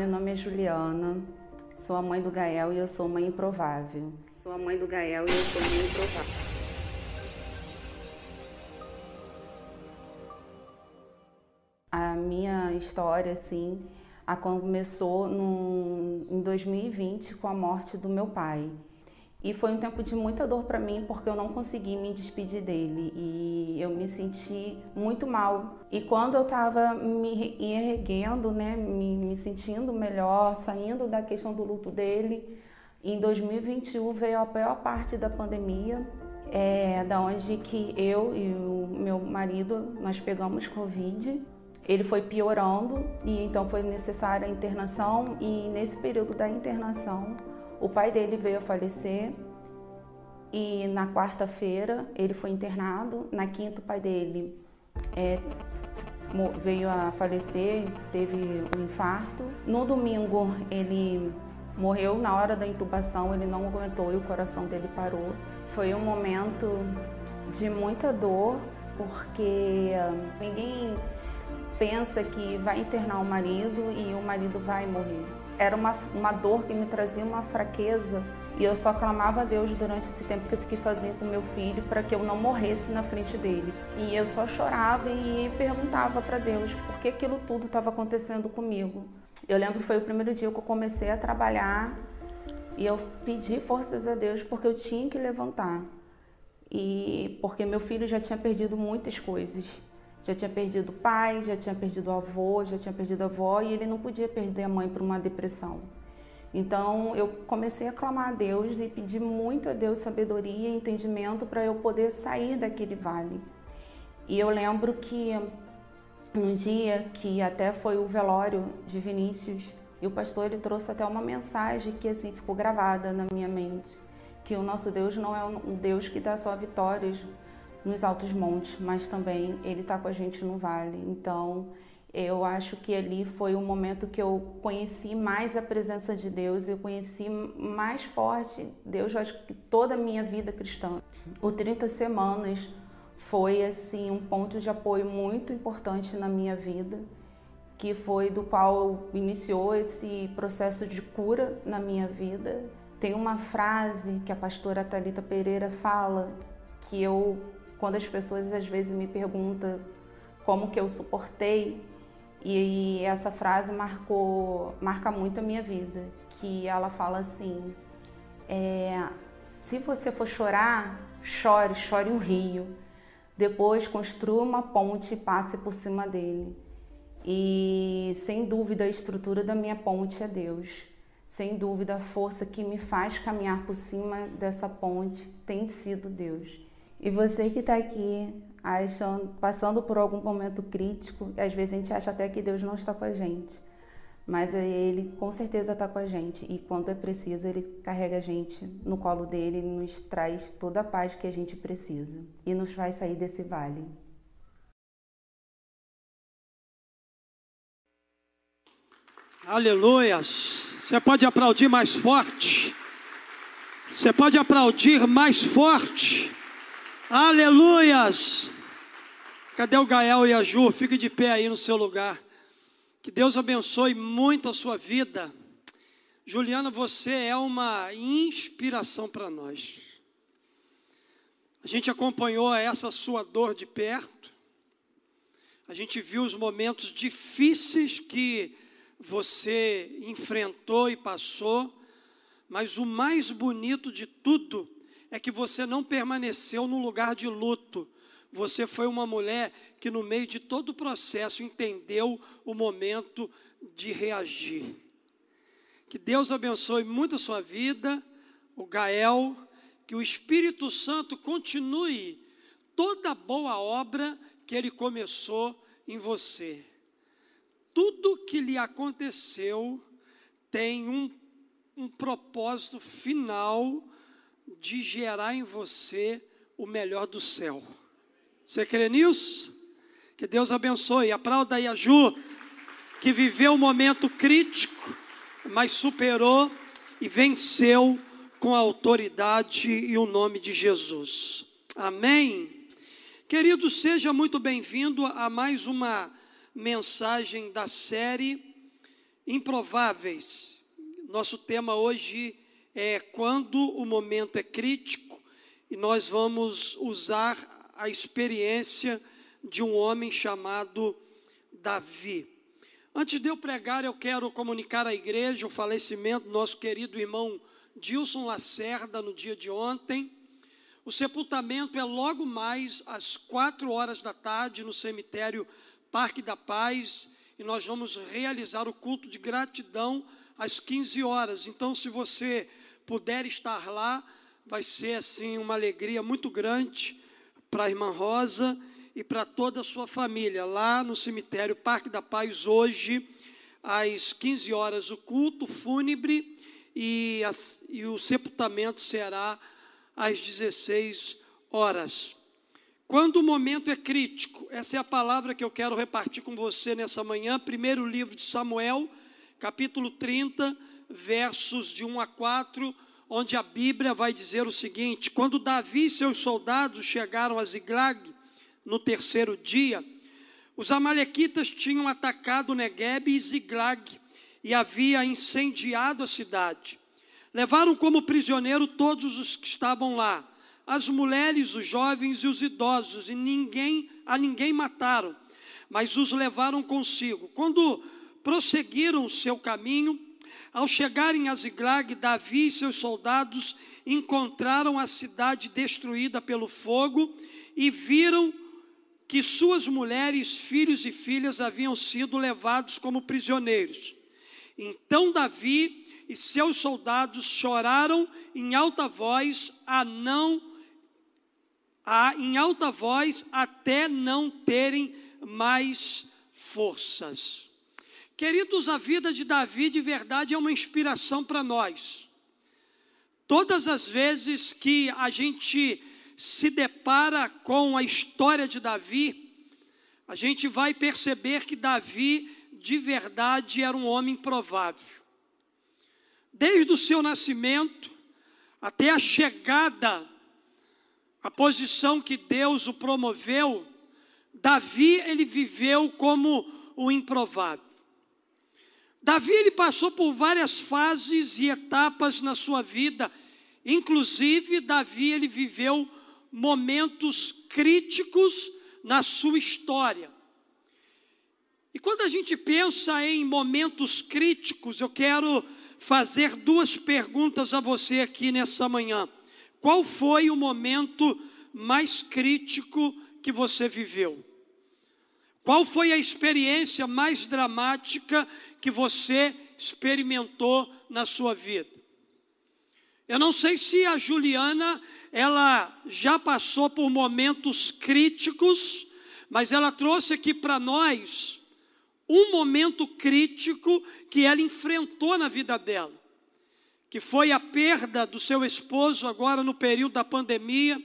meu nome é Juliana, sou a mãe do Gael e eu sou mãe improvável. Sou a mãe do Gael e eu sou mãe improvável. A minha história, assim, começou no, em 2020 com a morte do meu pai. E foi um tempo de muita dor para mim porque eu não consegui me despedir dele e eu me senti muito mal. E quando eu estava me erguendo, né, me, me sentindo melhor, saindo da questão do luto dele, em 2021 veio a pior parte da pandemia, é, da onde que eu e o meu marido nós pegamos covid. Ele foi piorando e então foi necessária a internação e nesse período da internação o pai dele veio a falecer e na quarta-feira ele foi internado. Na quinta, o pai dele é, veio a falecer, teve um infarto. No domingo, ele morreu na hora da intubação, ele não aguentou e o coração dele parou. Foi um momento de muita dor, porque ah, ninguém pensa que vai internar o marido e o marido vai morrer era uma, uma dor que me trazia uma fraqueza e eu só clamava a Deus durante esse tempo que eu fiquei sozinha com meu filho para que eu não morresse na frente dele. E eu só chorava e perguntava para Deus por que aquilo tudo estava acontecendo comigo. Eu lembro que foi o primeiro dia que eu comecei a trabalhar e eu pedi forças a Deus porque eu tinha que levantar. E porque meu filho já tinha perdido muitas coisas. Já tinha perdido o pai, já tinha perdido o avô, já tinha perdido a avó e ele não podia perder a mãe por uma depressão. Então eu comecei a clamar a Deus e pedir muito a Deus sabedoria e entendimento para eu poder sair daquele vale. E eu lembro que um dia que até foi o velório de Vinícius e o pastor ele trouxe até uma mensagem que assim ficou gravada na minha mente, que o nosso Deus não é um Deus que dá só vitórias, nos altos montes, mas também ele está com a gente no vale. Então, eu acho que ali foi o momento que eu conheci mais a presença de Deus, eu conheci mais forte Deus, eu acho que toda a minha vida cristã. O 30 semanas foi assim um ponto de apoio muito importante na minha vida, que foi do qual iniciou esse processo de cura na minha vida. Tem uma frase que a pastora Talita Pereira fala que eu quando as pessoas às vezes me perguntam como que eu suportei e essa frase marcou marca muito a minha vida que ela fala assim é, se você for chorar chore chore um rio depois construa uma ponte e passe por cima dele. E sem dúvida a estrutura da minha ponte é Deus. Sem dúvida a força que me faz caminhar por cima dessa ponte tem sido Deus e você que está aqui achando, passando por algum momento crítico, às vezes a gente acha até que Deus não está com a gente, mas Ele com certeza está com a gente e quando é preciso Ele carrega a gente no colo dele e nos traz toda a paz que a gente precisa e nos faz sair desse vale. Aleluias! Você pode aplaudir mais forte. Você pode aplaudir mais forte. Aleluias! Cadê o Gael e a Ju? Fique de pé aí no seu lugar. Que Deus abençoe muito a sua vida. Juliana, você é uma inspiração para nós. A gente acompanhou essa sua dor de perto. A gente viu os momentos difíceis que você enfrentou e passou. Mas o mais bonito de tudo é que você não permaneceu no lugar de luto. Você foi uma mulher que, no meio de todo o processo, entendeu o momento de reagir. Que Deus abençoe muito a sua vida, o Gael, que o Espírito Santo continue toda a boa obra que ele começou em você. Tudo que lhe aconteceu tem um, um propósito final de gerar em você o melhor do céu. Você crê nisso? Que Deus abençoe. Aplauda aí a Ju, que viveu um momento crítico, mas superou e venceu com a autoridade e o nome de Jesus. Amém. Querido, seja muito bem-vindo a mais uma mensagem da série improváveis. Nosso tema hoje é quando o momento é crítico e nós vamos usar a experiência de um homem chamado Davi. Antes de eu pregar, eu quero comunicar à igreja o falecimento do nosso querido irmão Dilson Lacerda no dia de ontem. O sepultamento é logo mais às quatro horas da tarde no cemitério Parque da Paz e nós vamos realizar o culto de gratidão às 15 horas. Então, se você puder estar lá, vai ser assim uma alegria muito grande para a irmã Rosa e para toda a sua família, lá no cemitério Parque da Paz, hoje, às 15 horas, o culto fúnebre e, as, e o sepultamento será às 16 horas. Quando o momento é crítico, essa é a palavra que eu quero repartir com você nessa manhã, primeiro livro de Samuel, capítulo 30, versos de 1 a 4, onde a Bíblia vai dizer o seguinte: Quando Davi e seus soldados chegaram a Ziglag, no terceiro dia, os amalequitas tinham atacado Negueb e Ziglag e havia incendiado a cidade. Levaram como prisioneiro todos os que estavam lá, as mulheres, os jovens e os idosos, e ninguém a ninguém mataram, mas os levaram consigo. Quando prosseguiram o seu caminho, ao chegarem a Ziglag, Davi e seus soldados encontraram a cidade destruída pelo fogo e viram que suas mulheres, filhos e filhas haviam sido levados como prisioneiros. Então Davi e seus soldados choraram em alta voz a não a, em alta voz até não terem mais forças. Queridos, a vida de Davi de verdade é uma inspiração para nós. Todas as vezes que a gente se depara com a história de Davi, a gente vai perceber que Davi, de verdade, era um homem provável. Desde o seu nascimento até a chegada à posição que Deus o promoveu, Davi ele viveu como o improvável. Davi ele passou por várias fases e etapas na sua vida, inclusive Davi ele viveu momentos críticos na sua história. E quando a gente pensa em momentos críticos, eu quero fazer duas perguntas a você aqui nessa manhã. Qual foi o momento mais crítico que você viveu? Qual foi a experiência mais dramática que você experimentou na sua vida? Eu não sei se a Juliana ela já passou por momentos críticos, mas ela trouxe aqui para nós um momento crítico que ela enfrentou na vida dela, que foi a perda do seu esposo agora no período da pandemia,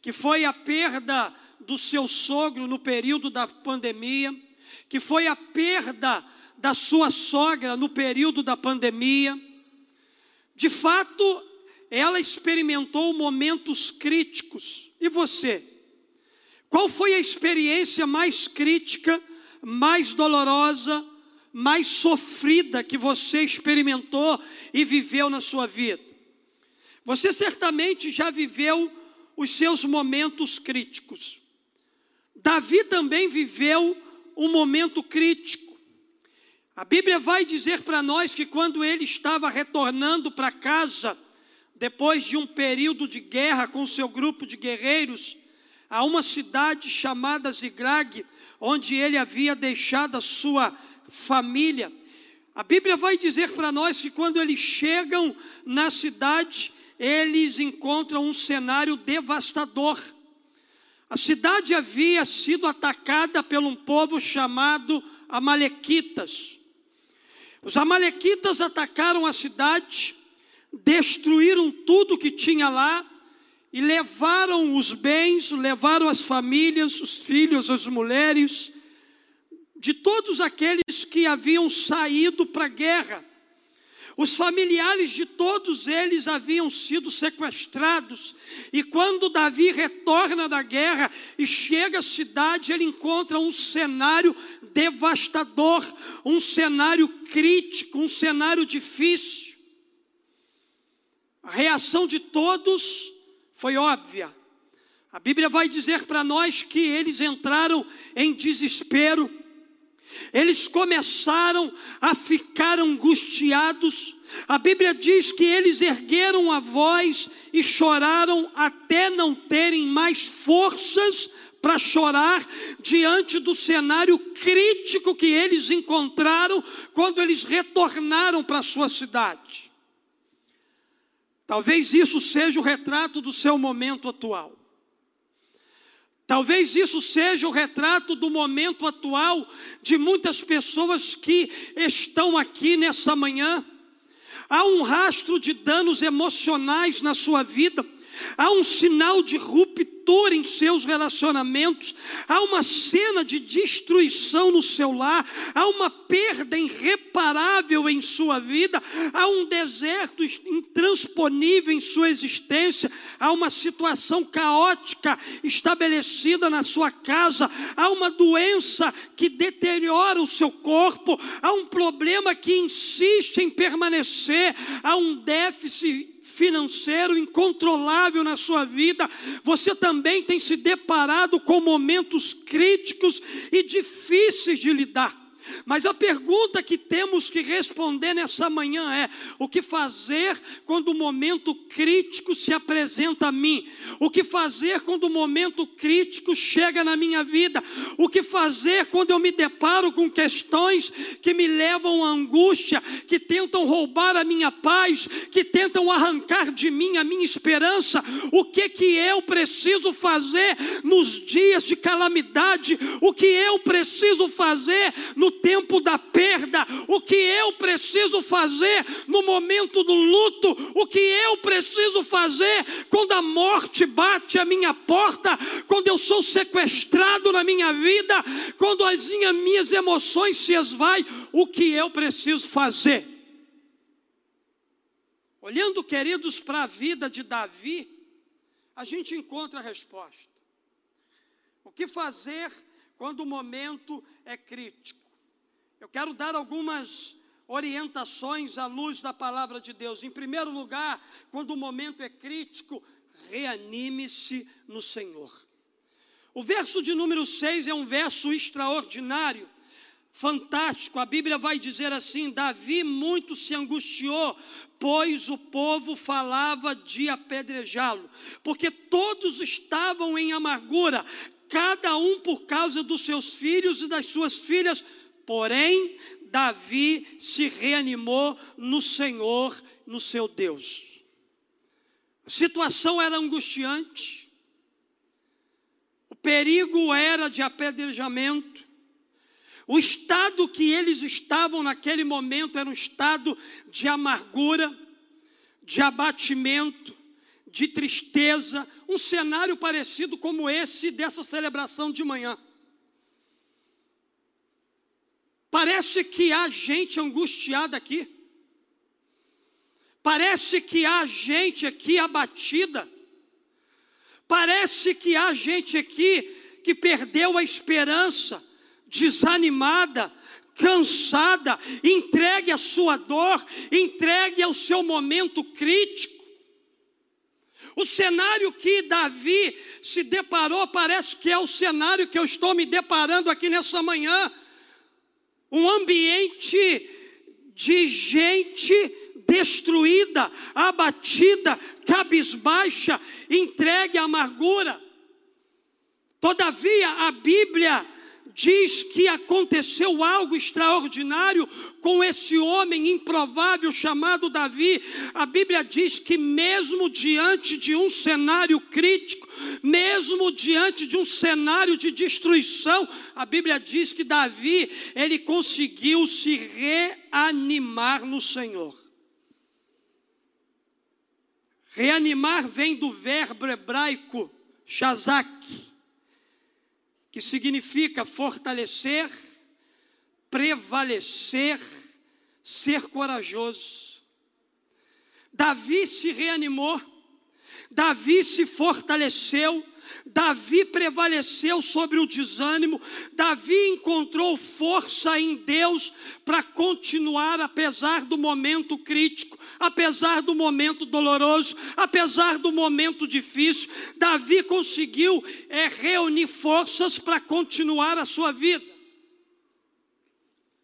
que foi a perda do seu sogro no período da pandemia, que foi a perda da sua sogra no período da pandemia. De fato, ela experimentou momentos críticos. E você? Qual foi a experiência mais crítica, mais dolorosa, mais sofrida que você experimentou e viveu na sua vida? Você certamente já viveu os seus momentos críticos. Davi também viveu um momento crítico. A Bíblia vai dizer para nós que quando ele estava retornando para casa, depois de um período de guerra com seu grupo de guerreiros, a uma cidade chamada Ziglag, onde ele havia deixado a sua família. A Bíblia vai dizer para nós que quando eles chegam na cidade, eles encontram um cenário devastador. A cidade havia sido atacada por um povo chamado Amalequitas. Os Amalequitas atacaram a cidade, destruíram tudo que tinha lá e levaram os bens, levaram as famílias, os filhos, as mulheres, de todos aqueles que haviam saído para a guerra. Os familiares de todos eles haviam sido sequestrados, e quando Davi retorna da guerra e chega à cidade, ele encontra um cenário devastador, um cenário crítico, um cenário difícil. A reação de todos foi óbvia. A Bíblia vai dizer para nós que eles entraram em desespero eles começaram a ficar angustiados. A Bíblia diz que eles ergueram a voz e choraram até não terem mais forças para chorar diante do cenário crítico que eles encontraram quando eles retornaram para sua cidade. Talvez isso seja o retrato do seu momento atual. Talvez isso seja o retrato do momento atual de muitas pessoas que estão aqui nessa manhã. Há um rastro de danos emocionais na sua vida, há um sinal de ruptura em seus relacionamentos, há uma cena de destruição no seu lar, há uma perda irreparável em sua vida, há um deserto intransponível em sua existência, há uma situação caótica estabelecida na sua casa, há uma doença que deteriora o seu corpo, há um problema que insiste em permanecer, há um déficit financeiro incontrolável na sua vida, você também tem se deparado com momentos críticos e difíceis de lidar. Mas a pergunta que temos que responder nessa manhã é: o que fazer quando o momento crítico se apresenta a mim? O que fazer quando o momento crítico chega na minha vida? O que fazer quando eu me deparo com questões que me levam à angústia, que tentam roubar a minha paz, que tentam arrancar de mim a minha esperança? O que que eu preciso fazer nos dias de calamidade? O que eu preciso fazer no tempo da perda, o que eu preciso fazer no momento do luto, o que eu preciso fazer quando a morte bate à minha porta, quando eu sou sequestrado na minha vida, quando as minhas emoções se esvaem, o que eu preciso fazer? Olhando, queridos, para a vida de Davi, a gente encontra a resposta. O que fazer quando o momento é crítico? Eu quero dar algumas orientações à luz da palavra de Deus. Em primeiro lugar, quando o momento é crítico, reanime-se no Senhor. O verso de número 6 é um verso extraordinário, fantástico. A Bíblia vai dizer assim: Davi muito se angustiou, pois o povo falava de apedrejá-lo, porque todos estavam em amargura, cada um por causa dos seus filhos e das suas filhas Porém, Davi se reanimou no Senhor, no seu Deus. A situação era angustiante, o perigo era de apedrejamento, o estado que eles estavam naquele momento era um estado de amargura, de abatimento, de tristeza, um cenário parecido como esse dessa celebração de manhã. Parece que há gente angustiada aqui. Parece que há gente aqui abatida. Parece que há gente aqui que perdeu a esperança, desanimada, cansada, entregue a sua dor, entregue ao seu momento crítico. O cenário que Davi se deparou parece que é o cenário que eu estou me deparando aqui nessa manhã um ambiente de gente destruída, abatida, cabisbaixa, entregue à amargura. Todavia, a Bíblia diz que aconteceu algo extraordinário com esse homem improvável chamado Davi. A Bíblia diz que, mesmo diante de um cenário crítico, mesmo diante de um cenário de destruição, a Bíblia diz que Davi, ele conseguiu se reanimar no Senhor. Reanimar vem do verbo hebraico shazak, que significa fortalecer, prevalecer, ser corajoso. Davi se reanimou, Davi se fortaleceu, Davi prevaleceu sobre o desânimo, Davi encontrou força em Deus para continuar, apesar do momento crítico, apesar do momento doloroso, apesar do momento difícil. Davi conseguiu é, reunir forças para continuar a sua vida.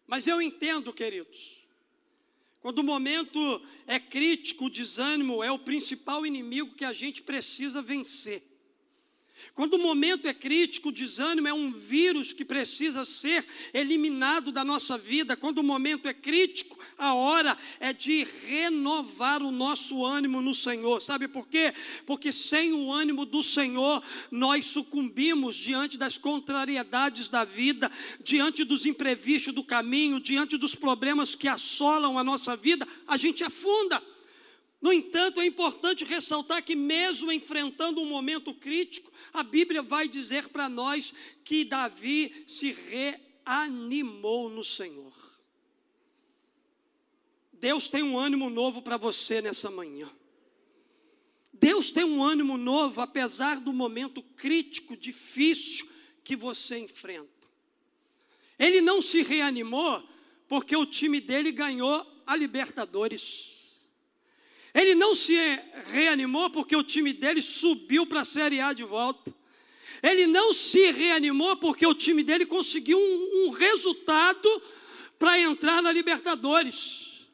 Mas eu entendo, queridos, quando o momento é crítico, o desânimo é o principal inimigo que a gente precisa vencer. Quando o momento é crítico, o desânimo é um vírus que precisa ser eliminado da nossa vida. Quando o momento é crítico, a hora é de renovar o nosso ânimo no Senhor. Sabe por quê? Porque sem o ânimo do Senhor, nós sucumbimos diante das contrariedades da vida, diante dos imprevistos do caminho, diante dos problemas que assolam a nossa vida, a gente afunda. No entanto, é importante ressaltar que, mesmo enfrentando um momento crítico, a Bíblia vai dizer para nós que Davi se reanimou no Senhor. Deus tem um ânimo novo para você nessa manhã. Deus tem um ânimo novo, apesar do momento crítico, difícil que você enfrenta. Ele não se reanimou porque o time dele ganhou a Libertadores. Ele não se reanimou porque o time dele subiu para a Série A de volta. Ele não se reanimou porque o time dele conseguiu um, um resultado para entrar na Libertadores.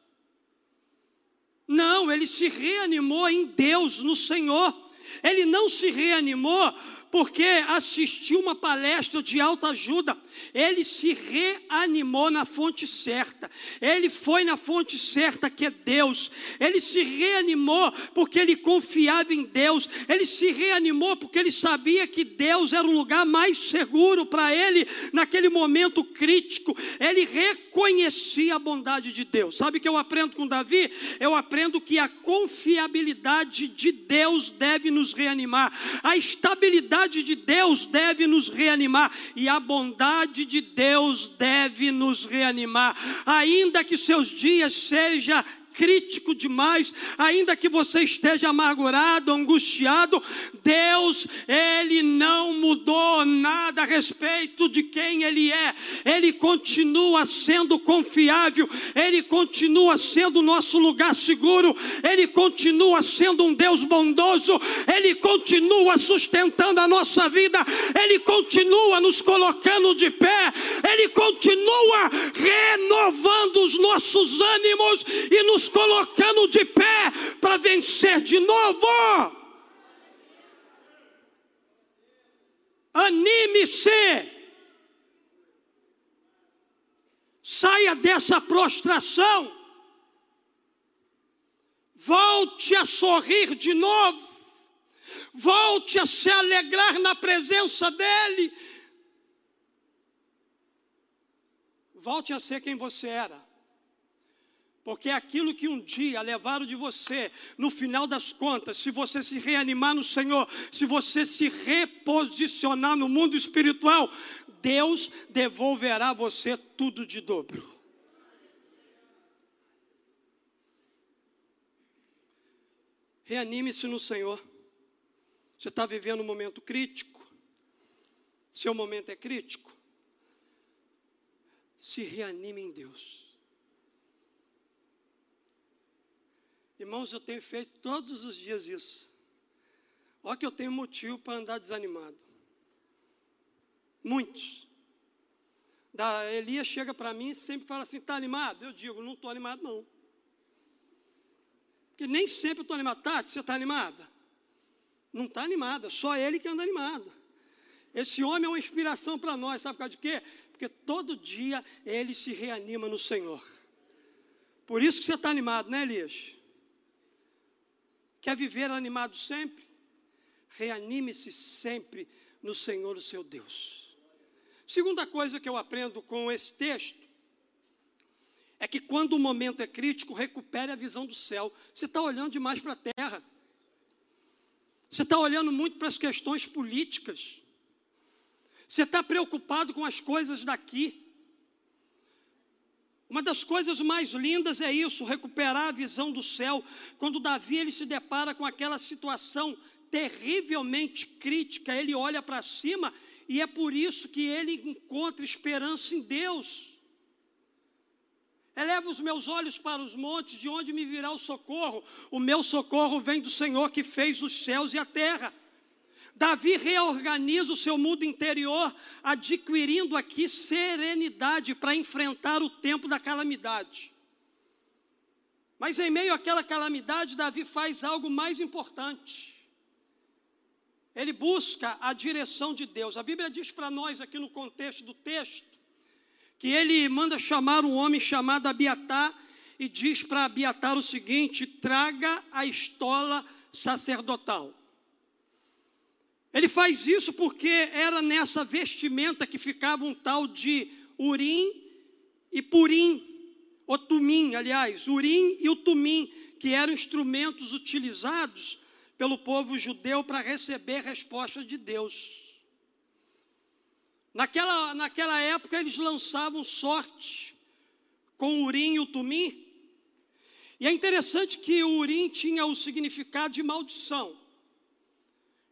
Não, ele se reanimou em Deus, no Senhor. Ele não se reanimou porque assistiu uma palestra de alta ajuda. Ele se reanimou na fonte certa. Ele foi na fonte certa que é Deus. Ele se reanimou porque ele confiava em Deus. Ele se reanimou porque ele sabia que Deus era o lugar mais seguro para ele naquele momento crítico. Ele reconhecia a bondade de Deus. Sabe o que eu aprendo com Davi? Eu aprendo que a confiabilidade de Deus deve nos reanimar. A estabilidade bondade de Deus deve nos reanimar e a bondade de Deus deve nos reanimar, ainda que seus dias sejam crítico demais, ainda que você esteja amargurado, angustiado, Deus, Ele não mudou nada a respeito de quem Ele é, Ele continua sendo confiável, Ele continua sendo nosso lugar seguro, Ele continua sendo um Deus bondoso, Ele continua sustentando a nossa vida, Ele continua nos colocando de pé, Ele continua renovando os nossos ânimos e nos colocando de pé para vencer de novo. Anime-se. Saia dessa prostração. Volte a sorrir de novo. Volte a se alegrar na presença dEle. Volte a ser quem você era. Porque aquilo que um dia levaram de você, no final das contas, se você se reanimar no Senhor, se você se reposicionar no mundo espiritual, Deus devolverá a você tudo de dobro. Reanime-se no Senhor. Você está vivendo um momento crítico? Seu momento é crítico? Se reanime em Deus. Irmãos, eu tenho feito todos os dias isso. Olha que eu tenho motivo para andar desanimado. Muitos. Da Elias chega para mim e sempre fala assim: está animado? Eu digo: não estou animado, não. Porque nem sempre eu estou animado. Tati, você está animada? Não está animada, só ele que anda animado. Esse homem é uma inspiração para nós, sabe por causa de quê? Porque todo dia ele se reanima no Senhor. Por isso que você está animado, né, Elias? Quer viver animado sempre? Reanime-se sempre no Senhor, o seu Deus. Segunda coisa que eu aprendo com esse texto é que quando o momento é crítico, recupere a visão do céu. Você está olhando demais para a terra. Você está olhando muito para as questões políticas. Você está preocupado com as coisas daqui. Uma das coisas mais lindas é isso, recuperar a visão do céu. Quando Davi ele se depara com aquela situação terrivelmente crítica, ele olha para cima e é por isso que ele encontra esperança em Deus. Eleva os meus olhos para os montes, de onde me virá o socorro? O meu socorro vem do Senhor que fez os céus e a terra. Davi reorganiza o seu mundo interior, adquirindo aqui serenidade para enfrentar o tempo da calamidade. Mas em meio àquela calamidade, Davi faz algo mais importante. Ele busca a direção de Deus. A Bíblia diz para nós, aqui no contexto do texto, que ele manda chamar um homem chamado Abiatar e diz para Abiatar o seguinte: traga a estola sacerdotal. Ele faz isso porque era nessa vestimenta que ficava um tal de Urim e Purim, ou Tumim, aliás, Urim e o Tumim, que eram instrumentos utilizados pelo povo judeu para receber resposta de Deus. Naquela, naquela época eles lançavam sorte com o urim e o tumim. E é interessante que o urim tinha o significado de maldição.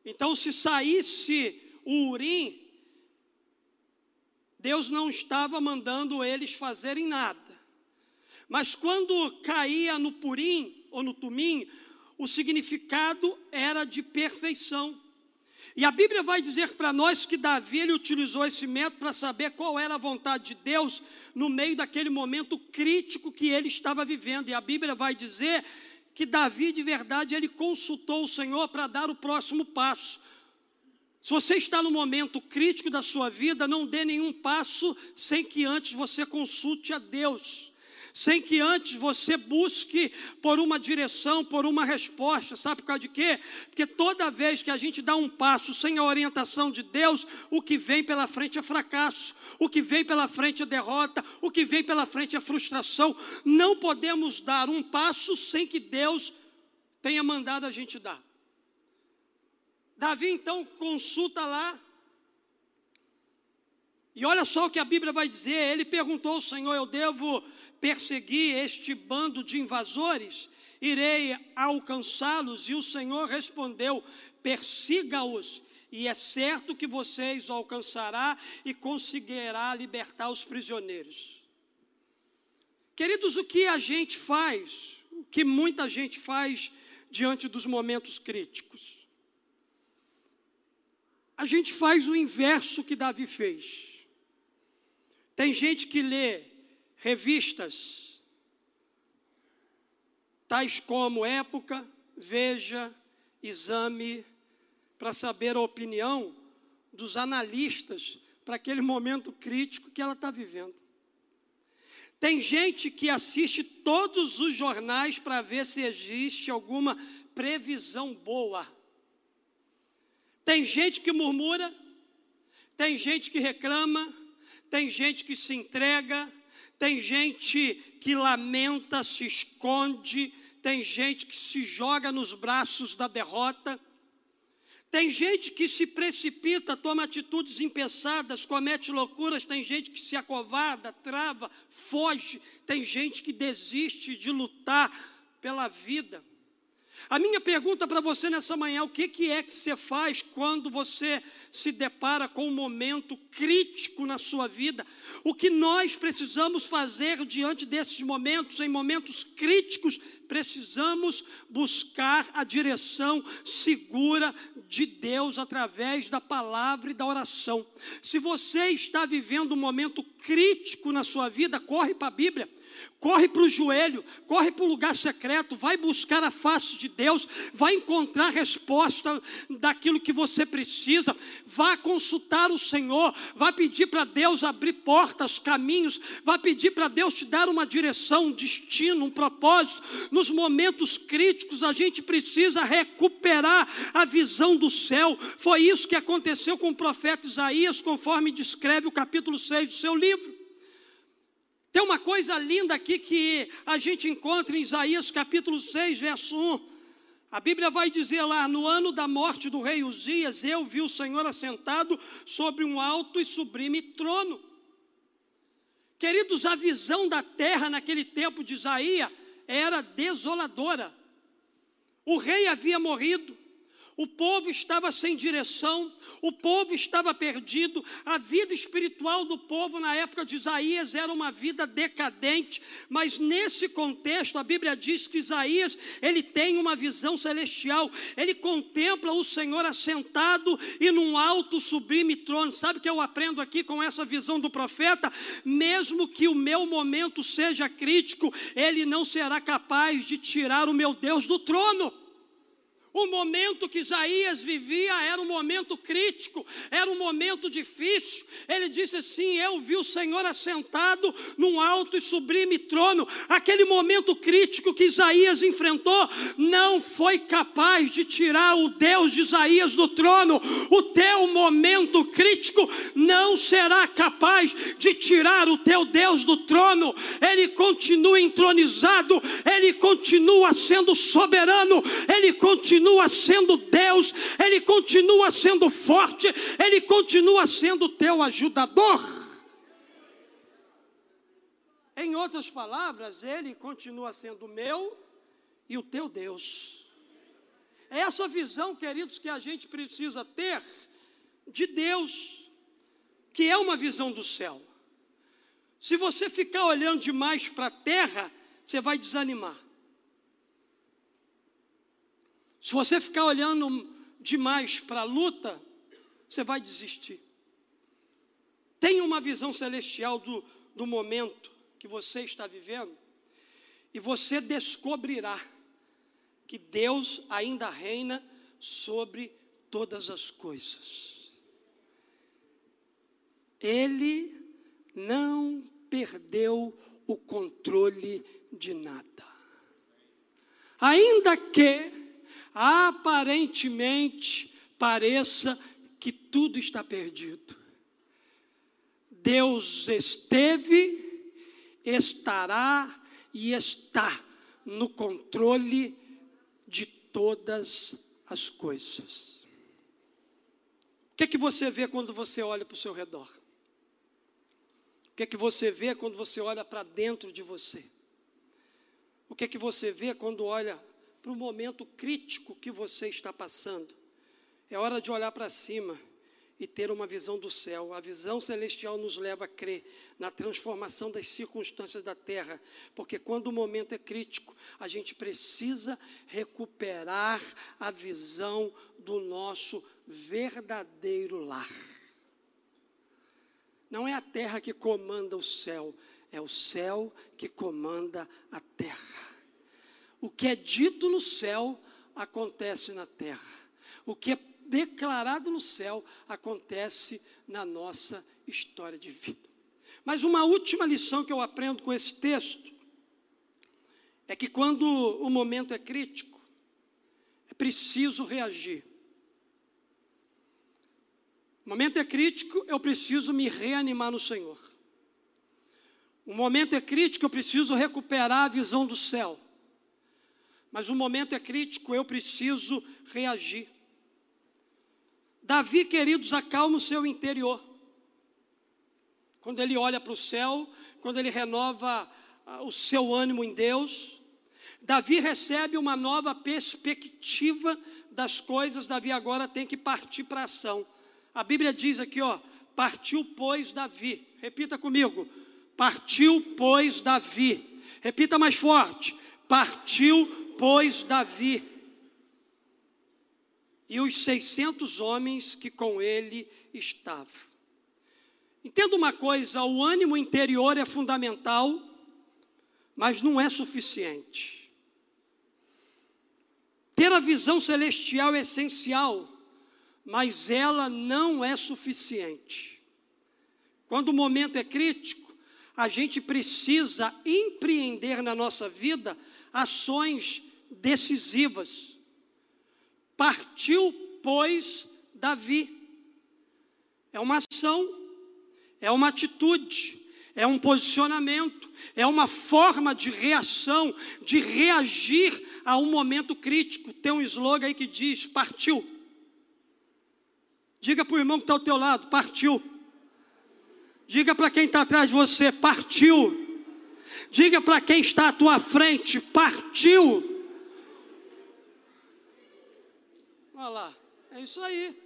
Então, se saísse o urim, Deus não estava mandando eles fazerem nada. Mas quando caía no purim ou no tumim, o significado era de perfeição. E a Bíblia vai dizer para nós que Davi ele utilizou esse método para saber qual era a vontade de Deus no meio daquele momento crítico que ele estava vivendo. E a Bíblia vai dizer que Davi de verdade ele consultou o Senhor para dar o próximo passo. Se você está no momento crítico da sua vida, não dê nenhum passo sem que antes você consulte a Deus sem que antes você busque por uma direção, por uma resposta. Sabe por causa de quê? Porque toda vez que a gente dá um passo sem a orientação de Deus, o que vem pela frente é fracasso, o que vem pela frente é derrota, o que vem pela frente é frustração. Não podemos dar um passo sem que Deus tenha mandado a gente dar. Davi então consulta lá e olha só o que a Bíblia vai dizer. Ele perguntou ao Senhor: Eu devo persegui este bando de invasores, irei alcançá-los. E o Senhor respondeu: persiga-os, e é certo que vocês alcançará e conseguirá libertar os prisioneiros. Queridos, o que a gente faz, o que muita gente faz diante dos momentos críticos? A gente faz o inverso que Davi fez. Tem gente que lê revistas, tais como Época, Veja, Exame, para saber a opinião dos analistas para aquele momento crítico que ela está vivendo. Tem gente que assiste todos os jornais para ver se existe alguma previsão boa. Tem gente que murmura, tem gente que reclama, tem gente que se entrega, tem gente que lamenta, se esconde, tem gente que se joga nos braços da derrota. Tem gente que se precipita, toma atitudes impensadas, comete loucuras, tem gente que se acovarda, trava, foge, tem gente que desiste de lutar pela vida. A minha pergunta para você nessa manhã: o que, que é que você faz quando você se depara com um momento crítico na sua vida? O que nós precisamos fazer diante desses momentos, em momentos críticos, precisamos buscar a direção segura de Deus através da palavra e da oração. Se você está vivendo um momento crítico na sua vida, corre para a Bíblia corre para o joelho, corre para o lugar secreto, vai buscar a face de Deus, vai encontrar resposta daquilo que você precisa, vá consultar o Senhor, vai pedir para Deus abrir portas, caminhos, vai pedir para Deus te dar uma direção, um destino, um propósito. Nos momentos críticos, a gente precisa recuperar a visão do céu. Foi isso que aconteceu com o profeta Isaías, conforme descreve o capítulo 6 do seu livro. Tem uma coisa linda aqui que a gente encontra em Isaías capítulo 6, verso 1. A Bíblia vai dizer lá: no ano da morte do rei Uzias, eu vi o Senhor assentado sobre um alto e sublime trono Queridos, a visão da terra naquele tempo de Isaías era desoladora. O rei havia morrido, o povo estava sem direção, o povo estava perdido, a vida espiritual do povo na época de Isaías era uma vida decadente, mas nesse contexto a Bíblia diz que Isaías, ele tem uma visão celestial, ele contempla o Senhor assentado e num alto sublime trono. Sabe o que eu aprendo aqui com essa visão do profeta? Mesmo que o meu momento seja crítico, ele não será capaz de tirar o meu Deus do trono. O momento que Isaías vivia era um momento crítico, era um momento difícil. Ele disse assim: Eu vi o Senhor assentado num alto e sublime trono. Aquele momento crítico que Isaías enfrentou não foi capaz de tirar o Deus de Isaías do trono. O teu momento crítico não será capaz de tirar o teu Deus do trono. Ele continua entronizado, ele continua sendo soberano, ele continua continua sendo Deus, Ele continua sendo forte, Ele continua sendo teu ajudador. Em outras palavras, Ele continua sendo meu e o teu Deus. É essa visão, queridos, que a gente precisa ter de Deus, que é uma visão do céu. Se você ficar olhando demais para a terra, você vai desanimar. Se você ficar olhando demais para a luta, você vai desistir. Tenha uma visão celestial do, do momento que você está vivendo, e você descobrirá que Deus ainda reina sobre todas as coisas. Ele não perdeu o controle de nada. Ainda que aparentemente pareça que tudo está perdido. Deus esteve, estará e está no controle de todas as coisas. O que é que você vê quando você olha para o seu redor? O que é que você vê quando você olha para dentro de você? O que é que você vê quando olha para o momento crítico que você está passando. É hora de olhar para cima e ter uma visão do céu. A visão celestial nos leva a crer na transformação das circunstâncias da terra, porque quando o momento é crítico, a gente precisa recuperar a visão do nosso verdadeiro lar. Não é a terra que comanda o céu, é o céu que comanda a terra. O que é dito no céu acontece na terra. O que é declarado no céu acontece na nossa história de vida. Mas uma última lição que eu aprendo com esse texto é que quando o momento é crítico, é preciso reagir. O momento é crítico, eu preciso me reanimar no Senhor. O momento é crítico, eu preciso recuperar a visão do céu mas o momento é crítico, eu preciso reagir. Davi, queridos, acalma o seu interior. Quando ele olha para o céu, quando ele renova ah, o seu ânimo em Deus, Davi recebe uma nova perspectiva das coisas, Davi agora tem que partir para ação. A Bíblia diz aqui, ó, partiu pois Davi. Repita comigo. Partiu pois Davi. Repita mais forte. Partiu pois Davi e os seiscentos homens que com ele estavam. Entenda uma coisa: o ânimo interior é fundamental, mas não é suficiente. Ter a visão celestial é essencial, mas ela não é suficiente. Quando o momento é crítico, a gente precisa empreender na nossa vida ações decisivas. Partiu, pois, Davi. É uma ação, é uma atitude, é um posicionamento, é uma forma de reação, de reagir a um momento crítico. Tem um slogan aí que diz: partiu. Diga para o irmão que está ao teu lado: partiu. Diga para quem está atrás de você: partiu. Diga para quem está à tua frente: partiu. Olha lá, é isso aí.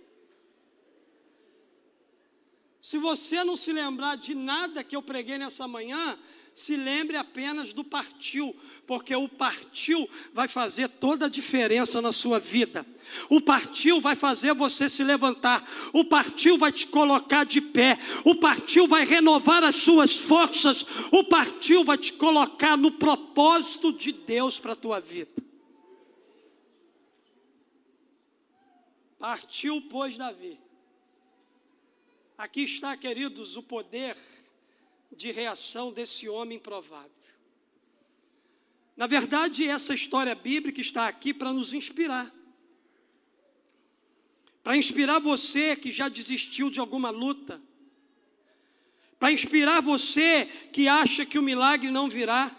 Se você não se lembrar de nada que eu preguei nessa manhã, se lembre apenas do partiu, porque o partiu vai fazer toda a diferença na sua vida. O partiu vai fazer você se levantar, o partiu vai te colocar de pé, o partiu vai renovar as suas forças, o partiu vai te colocar no propósito de Deus para a tua vida. Partiu, pois, Davi. Aqui está, queridos, o poder de reação desse homem improvável. Na verdade, essa história bíblica está aqui para nos inspirar. Para inspirar você que já desistiu de alguma luta. Para inspirar você que acha que o milagre não virá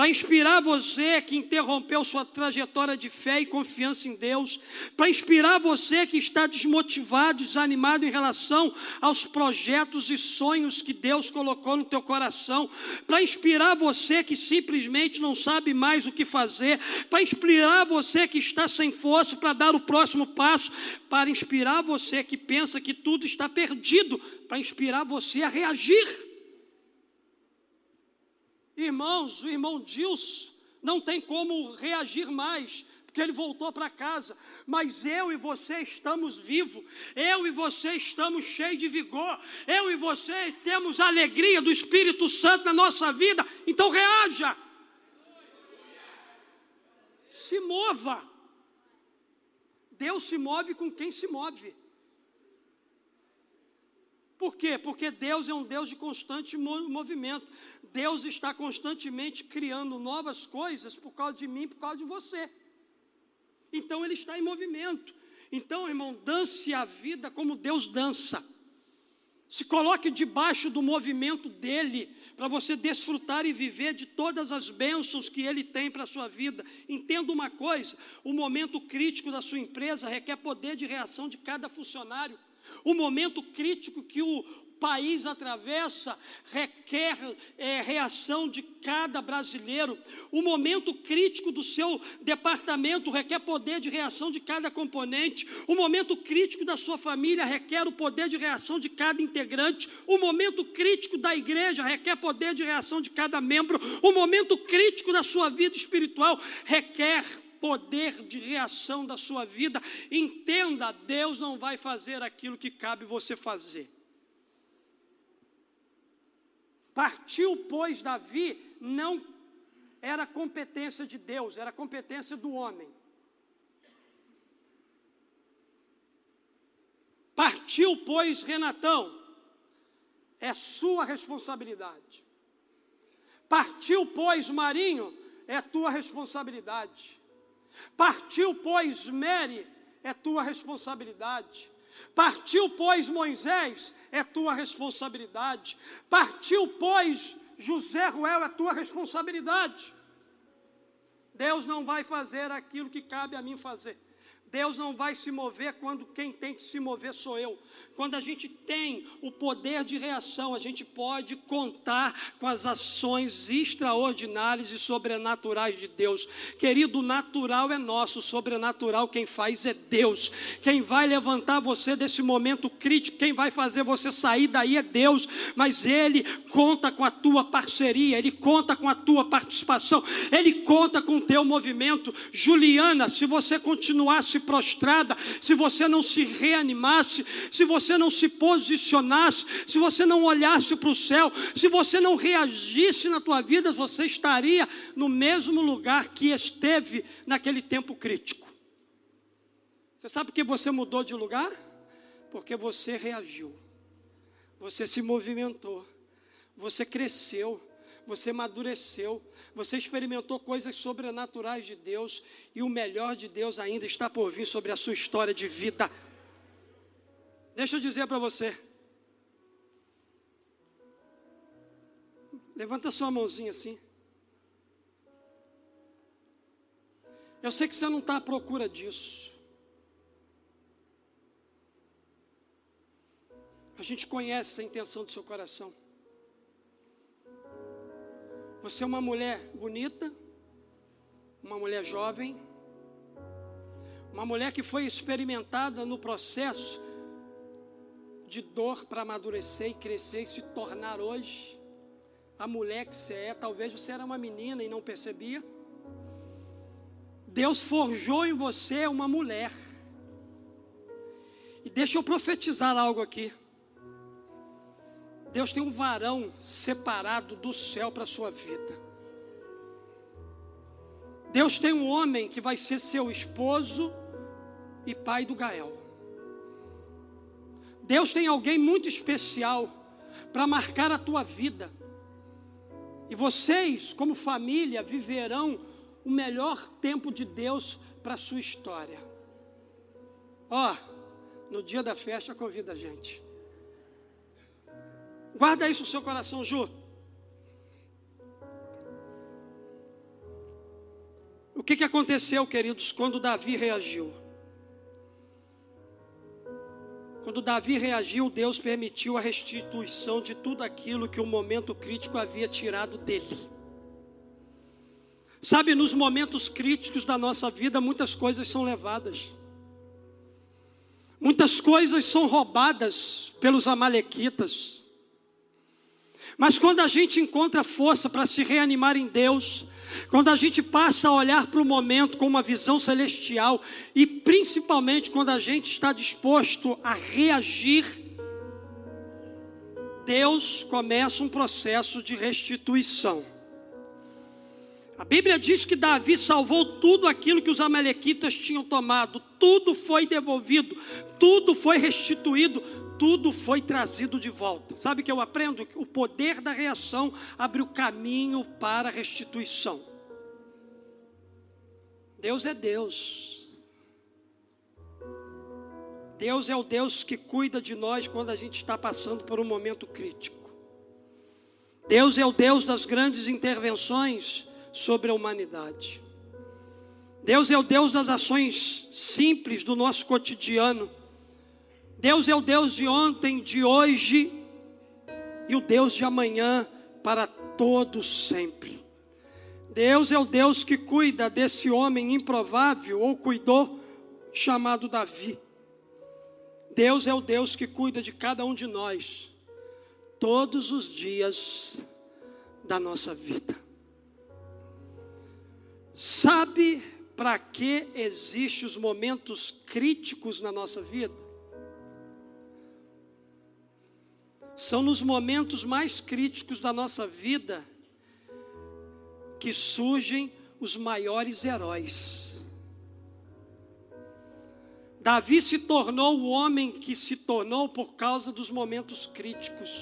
para inspirar você que interrompeu sua trajetória de fé e confiança em Deus, para inspirar você que está desmotivado, desanimado em relação aos projetos e sonhos que Deus colocou no teu coração, para inspirar você que simplesmente não sabe mais o que fazer, para inspirar você que está sem força para dar o próximo passo, para inspirar você que pensa que tudo está perdido, para inspirar você a reagir. Irmãos, o irmão Dilson não tem como reagir mais, porque ele voltou para casa. Mas eu e você estamos vivos, eu e você estamos cheios de vigor, eu e você temos a alegria do Espírito Santo na nossa vida. Então reaja, se mova. Deus se move com quem se move. Por quê? Porque Deus é um Deus de constante movimento. Deus está constantemente criando novas coisas por causa de mim, por causa de você. Então Ele está em movimento. Então, irmão, dance a vida como Deus dança. Se coloque debaixo do movimento dele, para você desfrutar e viver de todas as bênçãos que ele tem para a sua vida. Entenda uma coisa: o momento crítico da sua empresa requer poder de reação de cada funcionário. O momento crítico que o país atravessa requer é, reação de cada brasileiro. O momento crítico do seu departamento requer poder de reação de cada componente. O momento crítico da sua família requer o poder de reação de cada integrante. O momento crítico da igreja requer poder de reação de cada membro. O momento crítico da sua vida espiritual requer poder de reação da sua vida. Entenda, Deus não vai fazer aquilo que cabe você fazer. Partiu, pois, Davi, não era competência de Deus, era competência do homem. Partiu, pois, Renatão, é sua responsabilidade. Partiu, pois, Marinho, é tua responsabilidade. Partiu, pois, Mary, é tua responsabilidade. Partiu, pois, Moisés, é tua responsabilidade. Partiu, pois, José Ruel, é tua responsabilidade. Deus não vai fazer aquilo que cabe a mim fazer. Deus não vai se mover quando quem tem que se mover sou eu. Quando a gente tem o poder de reação, a gente pode contar com as ações extraordinárias e sobrenaturais de Deus. Querido, natural é nosso, sobrenatural quem faz é Deus. Quem vai levantar você desse momento crítico, quem vai fazer você sair daí é Deus, mas Ele conta com a tua parceria, Ele conta com a tua participação, Ele conta com o teu movimento. Juliana, se você continuar se prostrada, se você não se reanimasse, se você não se posicionasse, se você não olhasse para o céu, se você não reagisse na tua vida, você estaria no mesmo lugar que esteve naquele tempo crítico. Você sabe que você mudou de lugar? Porque você reagiu, você se movimentou, você cresceu, você amadureceu, você experimentou coisas sobrenaturais de Deus e o melhor de Deus ainda está por vir sobre a sua história de vida. Deixa eu dizer para você. Levanta sua mãozinha assim. Eu sei que você não está à procura disso. A gente conhece a intenção do seu coração. Você é uma mulher bonita, uma mulher jovem, uma mulher que foi experimentada no processo de dor para amadurecer e crescer e se tornar hoje a mulher que você é. Talvez você era uma menina e não percebia. Deus forjou em você uma mulher. E deixa eu profetizar algo aqui. Deus tem um varão separado do céu para a sua vida. Deus tem um homem que vai ser seu esposo e pai do Gael. Deus tem alguém muito especial para marcar a tua vida. E vocês, como família, viverão o melhor tempo de Deus para a sua história. Ó, oh, no dia da festa convida a gente. Guarda isso no seu coração, Ju. O que, que aconteceu, queridos, quando Davi reagiu? Quando Davi reagiu, Deus permitiu a restituição de tudo aquilo que o momento crítico havia tirado dele. Sabe, nos momentos críticos da nossa vida, muitas coisas são levadas. Muitas coisas são roubadas pelos amalequitas. Mas quando a gente encontra força para se reanimar em Deus, quando a gente passa a olhar para o momento com uma visão celestial, e principalmente quando a gente está disposto a reagir, Deus começa um processo de restituição. A Bíblia diz que Davi salvou tudo aquilo que os amalequitas tinham tomado, tudo foi devolvido, tudo foi restituído, tudo foi trazido de volta. Sabe que eu aprendo? O poder da reação abre o caminho para a restituição. Deus é Deus. Deus é o Deus que cuida de nós quando a gente está passando por um momento crítico. Deus é o Deus das grandes intervenções sobre a humanidade. Deus é o Deus das ações simples do nosso cotidiano. Deus é o Deus de ontem, de hoje e o Deus de amanhã para todos sempre. Deus é o Deus que cuida desse homem improvável ou cuidou chamado Davi. Deus é o Deus que cuida de cada um de nós todos os dias da nossa vida. Sabe para que existem os momentos críticos na nossa vida? São nos momentos mais críticos da nossa vida que surgem os maiores heróis. Davi se tornou o homem que se tornou por causa dos momentos críticos.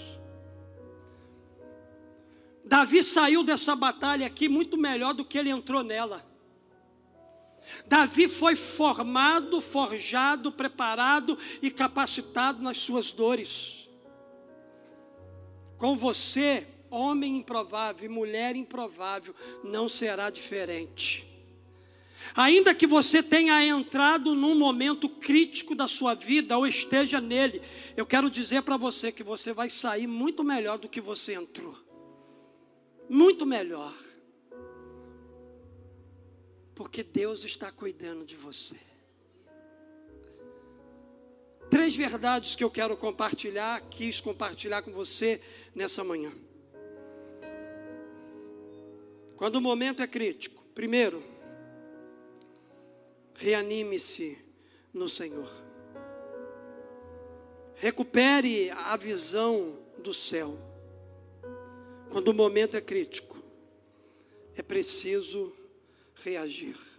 Davi saiu dessa batalha aqui muito melhor do que ele entrou nela. Davi foi formado, forjado, preparado e capacitado nas suas dores. Com você, homem improvável e mulher improvável, não será diferente. Ainda que você tenha entrado num momento crítico da sua vida ou esteja nele, eu quero dizer para você que você vai sair muito melhor do que você entrou muito melhor. Porque Deus está cuidando de você. Três verdades que eu quero compartilhar, quis compartilhar com você nessa manhã. Quando o momento é crítico, primeiro, reanime-se no Senhor. Recupere a visão do céu. Quando o momento é crítico, é preciso reagir.